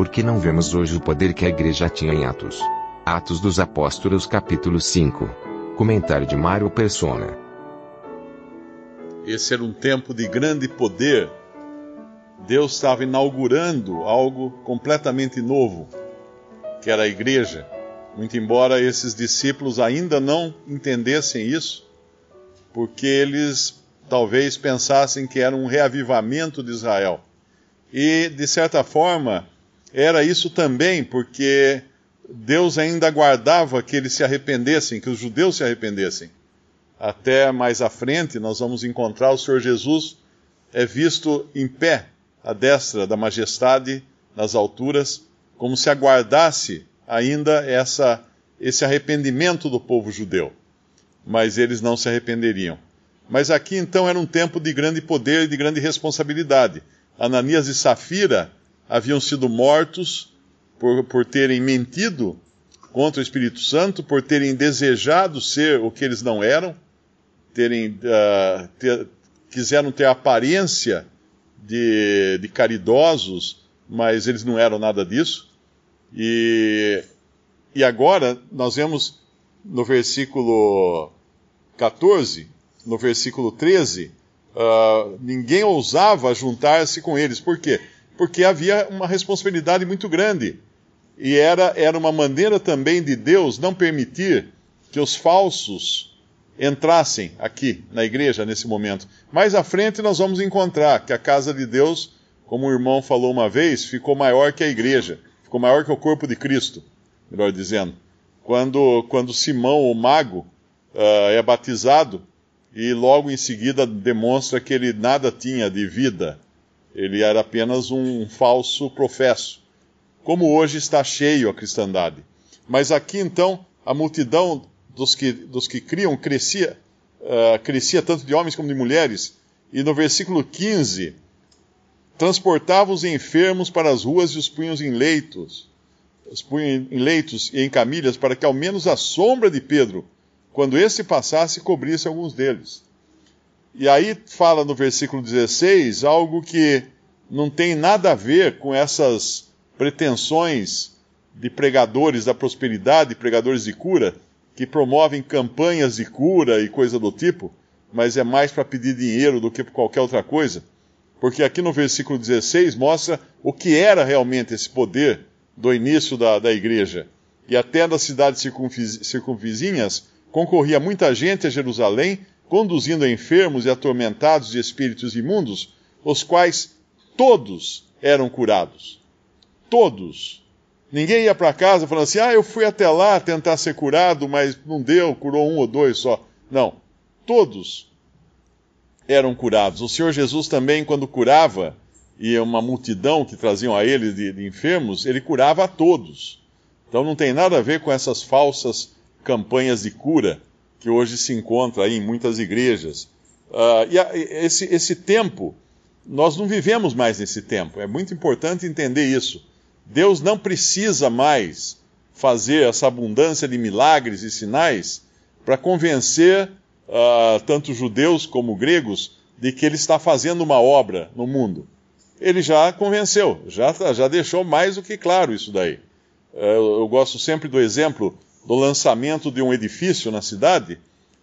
Por que não vemos hoje o poder que a igreja tinha em Atos? Atos dos Apóstolos capítulo 5. Comentário de Mário Persona. Esse era um tempo de grande poder. Deus estava inaugurando algo completamente novo, que era a igreja. Muito embora esses discípulos ainda não entendessem isso, porque eles talvez pensassem que era um reavivamento de Israel. E, de certa forma, era isso também, porque Deus ainda aguardava que eles se arrependessem, que os judeus se arrependessem. Até mais à frente, nós vamos encontrar o Senhor Jesus é visto em pé, à destra da majestade, nas alturas, como se aguardasse ainda essa, esse arrependimento do povo judeu. Mas eles não se arrependeriam. Mas aqui então era um tempo de grande poder e de grande responsabilidade. Ananias e Safira haviam sido mortos por, por terem mentido contra o Espírito Santo, por terem desejado ser o que eles não eram, terem, uh, ter, quiseram ter a aparência de, de caridosos, mas eles não eram nada disso. E, e agora nós vemos no versículo 14, no versículo 13, uh, ah, ninguém ousava juntar-se com eles. Por quê? Porque havia uma responsabilidade muito grande. E era, era uma maneira também de Deus não permitir que os falsos entrassem aqui na igreja nesse momento. Mais à frente nós vamos encontrar que a casa de Deus, como o irmão falou uma vez, ficou maior que a igreja, ficou maior que o corpo de Cristo, melhor dizendo. Quando, quando Simão, o mago, uh, é batizado e logo em seguida demonstra que ele nada tinha de vida ele era apenas um falso professo, como hoje está cheio a cristandade. Mas aqui então a multidão dos que, dos que criam crescia, uh, crescia tanto de homens como de mulheres, e no versículo 15, transportava os enfermos para as ruas e os punhos em leitos, os punham em leitos e em camilhas, para que ao menos a sombra de Pedro, quando esse passasse, cobrisse alguns deles. E aí fala no versículo 16 algo que não tem nada a ver com essas pretensões de pregadores da prosperidade, pregadores de cura, que promovem campanhas de cura e coisa do tipo, mas é mais para pedir dinheiro do que por qualquer outra coisa. Porque aqui no versículo 16 mostra o que era realmente esse poder do início da, da igreja. E até das cidades circunvizinhas concorria muita gente a Jerusalém conduzindo enfermos e atormentados de espíritos imundos, os quais todos eram curados. Todos. Ninguém ia para casa falando assim: ah, eu fui até lá tentar ser curado, mas não deu, curou um ou dois só. Não. Todos eram curados. O Senhor Jesus também, quando curava, e uma multidão que traziam a ele de, de enfermos, ele curava a todos. Então não tem nada a ver com essas falsas campanhas de cura que hoje se encontra aí em muitas igrejas. Uh, e a, esse, esse tempo, nós não vivemos mais nesse tempo. É muito importante entender isso. Deus não precisa mais fazer essa abundância de milagres e sinais para convencer uh, tanto judeus como gregos de que ele está fazendo uma obra no mundo. Ele já convenceu, já, já deixou mais do que claro isso daí. Uh, eu gosto sempre do exemplo do lançamento de um edifício na cidade,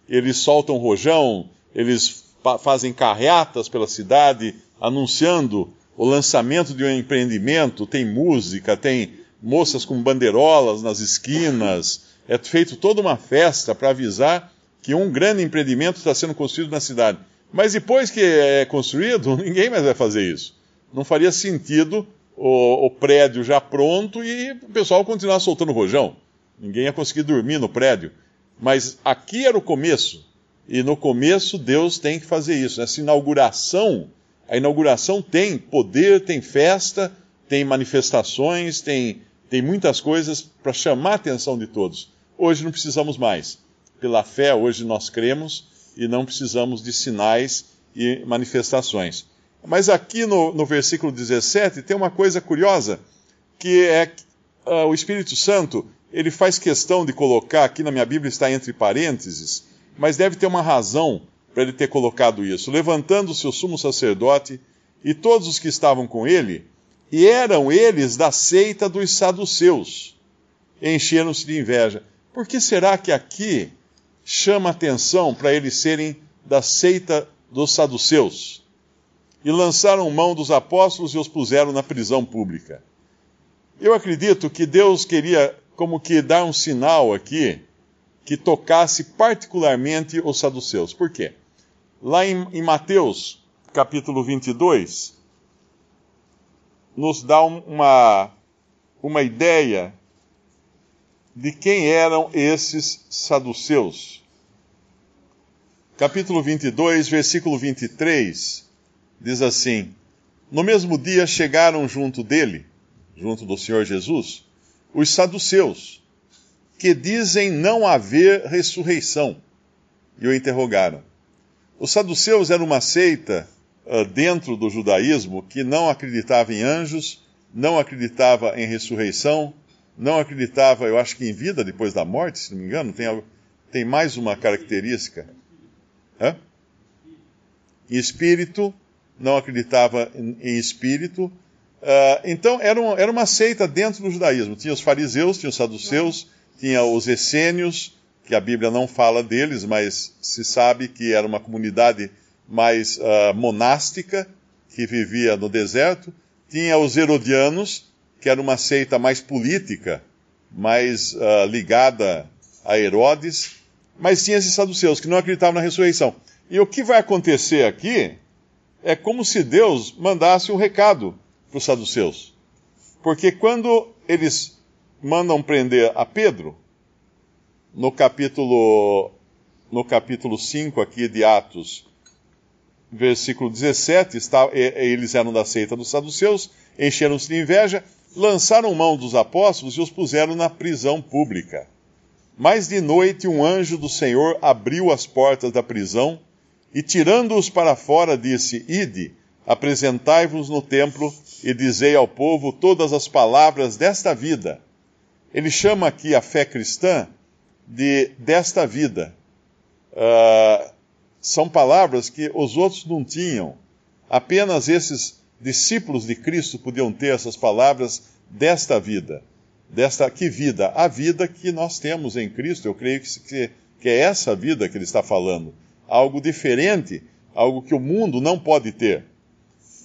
eles soltam rojão, eles fazem carreatas pela cidade, anunciando o lançamento de um empreendimento, tem música, tem moças com bandeirolas nas esquinas, é feito toda uma festa para avisar que um grande empreendimento está sendo construído na cidade. Mas depois que é construído, ninguém mais vai fazer isso. Não faria sentido o, o prédio já pronto e o pessoal continuar soltando rojão. Ninguém ia conseguir dormir no prédio. Mas aqui era o começo. E no começo Deus tem que fazer isso. Essa inauguração A inauguração tem poder, tem festa, tem manifestações, tem, tem muitas coisas para chamar a atenção de todos. Hoje não precisamos mais. Pela fé, hoje nós cremos e não precisamos de sinais e manifestações. Mas aqui no, no versículo 17 tem uma coisa curiosa, que é uh, o Espírito Santo, ele faz questão de colocar, aqui na minha Bíblia está entre parênteses, mas deve ter uma razão para ele ter colocado isso. Levantando-se o sumo sacerdote e todos os que estavam com ele, e eram eles da seita dos saduceus, encheram-se de inveja. Por que será que aqui chama atenção para eles serem da seita dos saduceus? E lançaram mão dos apóstolos e os puseram na prisão pública. Eu acredito que Deus queria como que dar um sinal aqui que tocasse particularmente os saduceus. Por quê? Lá em, em Mateus, capítulo 22, nos dá uma, uma ideia de quem eram esses saduceus. Capítulo 22, versículo 23, diz assim: No mesmo dia chegaram junto dele, junto do Senhor Jesus, os saduceus, que dizem não haver ressurreição, e o interrogaram. Os saduceus eram uma seita uh, dentro do judaísmo que não acreditava em anjos, não acreditava em ressurreição, não acreditava, eu acho que em vida depois da morte, se não me engano, tem, tem mais uma característica. Hã? Em espírito, não acreditava em, em espírito. Uh, então, era, era uma seita dentro do judaísmo. Tinha os fariseus, tinha os saduceus, tinha os essênios, que a Bíblia não fala deles, mas se sabe que era uma comunidade mais uh, monástica, que vivia no deserto. Tinha os Herodianos, que era uma seita mais política, mais uh, ligada a Herodes. Mas tinha esses saduceus, que não acreditavam na ressurreição. E o que vai acontecer aqui é como se Deus mandasse um recado para os saduceus. Porque quando eles mandam prender a Pedro, no capítulo, no capítulo 5 aqui de Atos, versículo 17, está, eles eram da seita dos saduceus, encheram-se de inveja, lançaram mão dos apóstolos e os puseram na prisão pública. Mas de noite um anjo do Senhor abriu as portas da prisão e, tirando-os para fora, disse: Ide, apresentai-vos no templo e dizei ao povo todas as palavras desta vida. Ele chama aqui a fé cristã de desta vida. Uh, são palavras que os outros não tinham. Apenas esses discípulos de Cristo podiam ter essas palavras desta vida. Desta que vida? A vida que nós temos em Cristo. Eu creio que, que, é essa vida que ele está falando. Algo diferente, algo que o mundo não pode ter.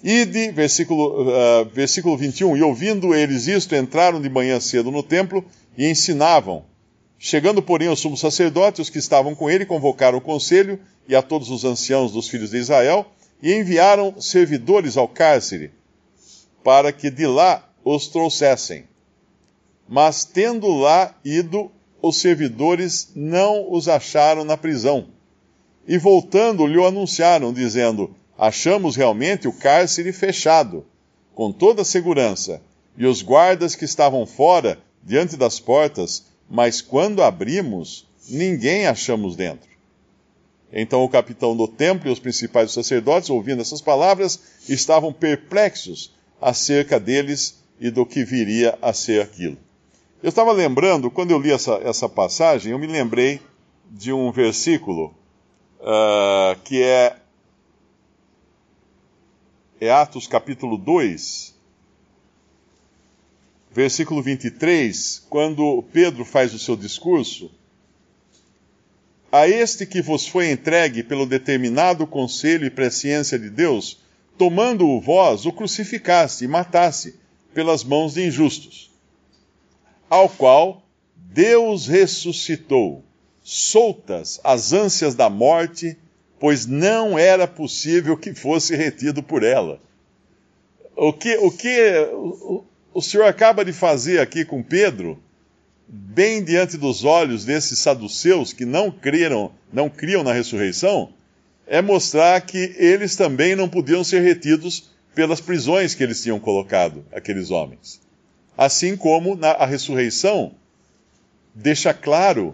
Ide, versículo, uh, versículo 21, e ouvindo eles isto, entraram de manhã cedo no templo e ensinavam Chegando, porém, ao sumo sacerdote, os que estavam com ele convocaram o conselho e a todos os anciãos dos filhos de Israel e enviaram servidores ao cárcere para que de lá os trouxessem. Mas tendo lá ido, os servidores não os acharam na prisão. E voltando, lhe anunciaram, dizendo: Achamos realmente o cárcere fechado, com toda a segurança, e os guardas que estavam fora, diante das portas, mas quando abrimos, ninguém achamos dentro. Então o capitão do templo e os principais sacerdotes, ouvindo essas palavras, estavam perplexos acerca deles e do que viria a ser aquilo. Eu estava lembrando, quando eu li essa, essa passagem, eu me lembrei de um versículo uh, que é, é Atos capítulo 2, versículo 23, quando Pedro faz o seu discurso, a este que vos foi entregue pelo determinado conselho e presciência de Deus, tomando-o vós, o crucificaste e mataste pelas mãos de injustos, ao qual Deus ressuscitou, soltas as ânsias da morte, pois não era possível que fosse retido por ela. O que, o que, o Senhor acaba de fazer aqui com Pedro, bem diante dos olhos desses saduceus que não creram, não criam na ressurreição, é mostrar que eles também não podiam ser retidos pelas prisões que eles tinham colocado, aqueles homens. Assim como na, a ressurreição deixa claro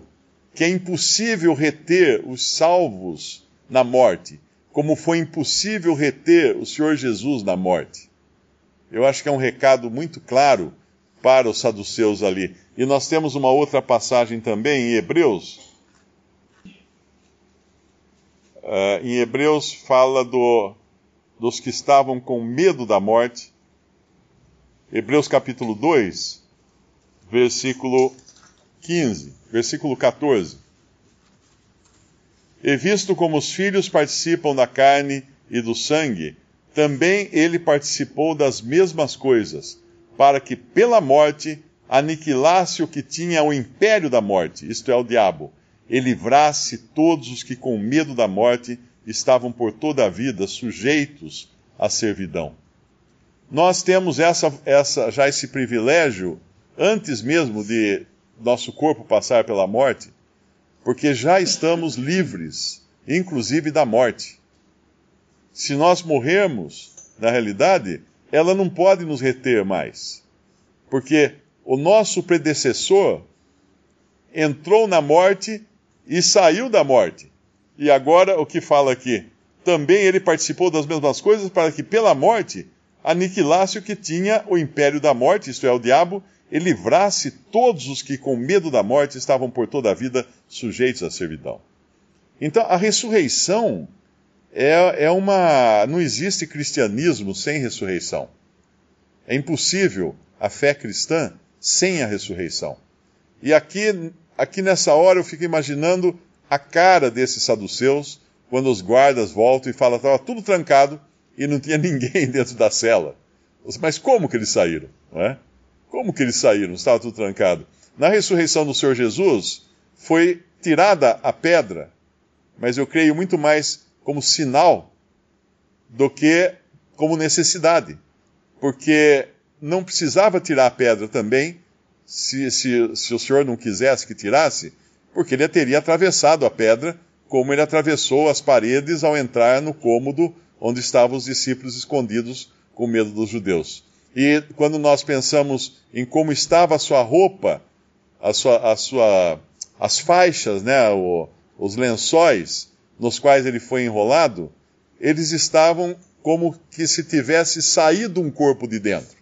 que é impossível reter os salvos na morte, como foi impossível reter o Senhor Jesus na morte. Eu acho que é um recado muito claro para os saduceus ali. E nós temos uma outra passagem também em Hebreus. Uh, em Hebreus fala do, dos que estavam com medo da morte. Hebreus capítulo 2, versículo 15, versículo 14. E visto como os filhos participam da carne e do sangue, também ele participou das mesmas coisas, para que pela morte aniquilasse o que tinha o império da morte, isto é, o diabo, e livrasse todos os que com medo da morte estavam por toda a vida sujeitos à servidão. Nós temos essa, essa, já esse privilégio antes mesmo de nosso corpo passar pela morte, porque já estamos livres, inclusive da morte. Se nós morrermos, na realidade, ela não pode nos reter mais, porque o nosso predecessor entrou na morte e saiu da morte. E agora o que fala aqui? Também ele participou das mesmas coisas para que pela morte aniquilasse o que tinha o império da morte, isto é, o diabo, e livrasse todos os que com medo da morte estavam por toda a vida sujeitos à servidão. Então, a ressurreição é, é uma. Não existe cristianismo sem ressurreição. É impossível a fé cristã sem a ressurreição. E aqui, aqui nessa hora eu fico imaginando a cara desses saduceus quando os guardas voltam e falam estava tudo trancado e não tinha ninguém dentro da cela. Mas como que eles saíram? Não é? Como que eles saíram? Estava tudo trancado. Na ressurreição do Senhor Jesus, foi tirada a pedra, mas eu creio muito mais como sinal do que como necessidade. Porque não precisava tirar a pedra também, se, se, se o Senhor não quisesse que tirasse, porque ele teria atravessado a pedra, como ele atravessou as paredes ao entrar no cômodo onde estavam os discípulos escondidos com medo dos judeus. E quando nós pensamos em como estava a sua roupa, a sua, a sua, as faixas, né, o, os lençóis nos quais ele foi enrolado, eles estavam como que se tivesse saído um corpo de dentro.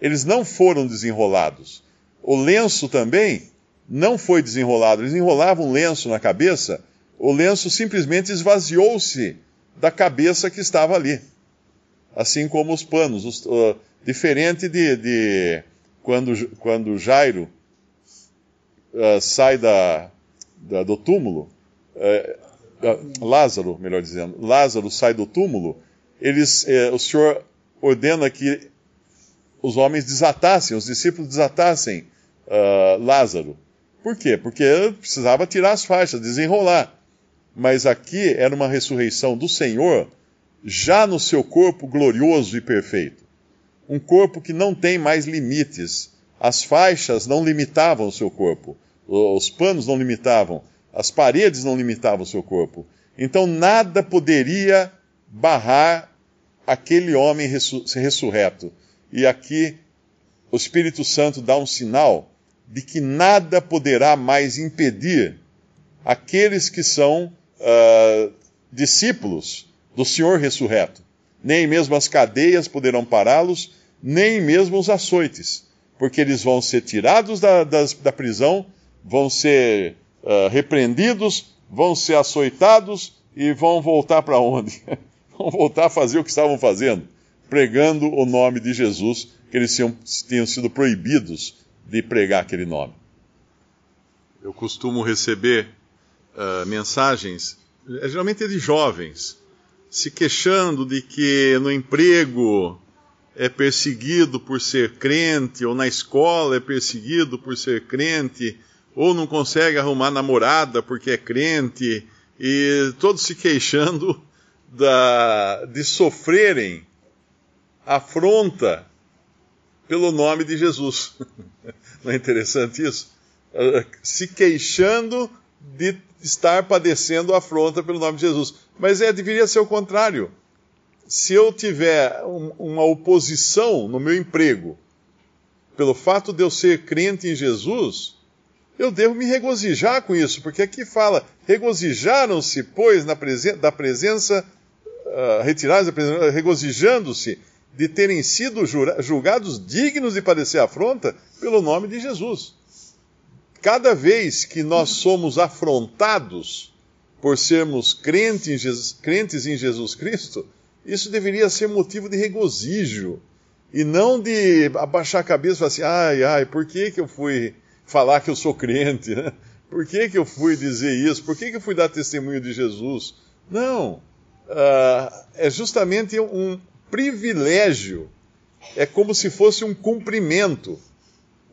Eles não foram desenrolados. O lenço também não foi desenrolado. Eles enrolavam um lenço na cabeça, o lenço simplesmente esvaziou-se da cabeça que estava ali. Assim como os panos. Os, uh, Diferente de, de quando, quando Jairo uh, sai da, da, do túmulo, uh, Lázaro, melhor dizendo, Lázaro sai do túmulo, eles, o Senhor ordena que os homens desatassem, os discípulos desatassem Lázaro. Por quê? Porque precisava tirar as faixas, desenrolar. Mas aqui era uma ressurreição do Senhor, já no seu corpo glorioso e perfeito um corpo que não tem mais limites. As faixas não limitavam o seu corpo, os panos não limitavam, as paredes não limitavam o seu corpo. Então nada poderia barrar aquele homem ressurreto. E aqui o Espírito Santo dá um sinal de que nada poderá mais impedir aqueles que são uh, discípulos do Senhor ressurreto nem mesmo as cadeias poderão pará-los, nem mesmo os açoites, porque eles vão ser tirados da, da prisão, vão ser uh, repreendidos, vão ser açoitados e vão voltar para onde? vão voltar a fazer o que estavam fazendo, pregando o nome de Jesus, que eles tinham, tinham sido proibidos de pregar aquele nome. Eu costumo receber uh, mensagens, eh, geralmente de jovens, se queixando de que no emprego é perseguido por ser crente, ou na escola é perseguido por ser crente, ou não consegue arrumar namorada porque é crente, e todos se queixando da, de sofrerem afronta pelo nome de Jesus. Não é interessante isso? Se queixando de estar padecendo afronta pelo nome de Jesus. Mas é, deveria ser o contrário. Se eu tiver um, uma oposição no meu emprego, pelo fato de eu ser crente em Jesus, eu devo me regozijar com isso, porque aqui fala: regozijaram-se, pois, na presen da presença, uh, retirados da presença, regozijando-se de terem sido julgados dignos de padecer afronta pelo nome de Jesus. Cada vez que nós somos afrontados por sermos crentes em Jesus, crentes em Jesus Cristo, isso deveria ser motivo de regozijo e não de abaixar a cabeça e falar assim: ai, ai, por que, que eu fui falar que eu sou crente? Né? Por que, que eu fui dizer isso? Por que, que eu fui dar testemunho de Jesus? Não. Uh, é justamente um privilégio. É como se fosse um cumprimento.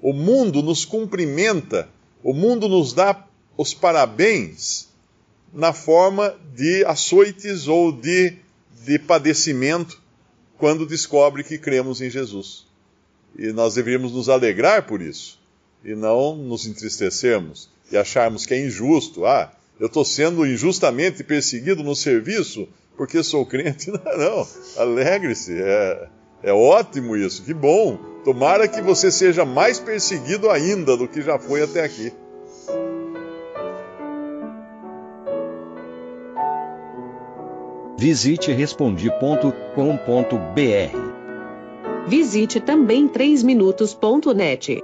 O mundo nos cumprimenta, o mundo nos dá os parabéns na forma de açoites ou de, de padecimento quando descobre que cremos em Jesus. E nós deveríamos nos alegrar por isso, e não nos entristecermos e acharmos que é injusto. Ah, eu estou sendo injustamente perseguido no serviço porque sou crente. Não, não. alegre-se. É, é ótimo isso, que bom. Tomara que você seja mais perseguido ainda do que já foi até aqui. Visite respondi.com.br. Visite também 3minutos.net.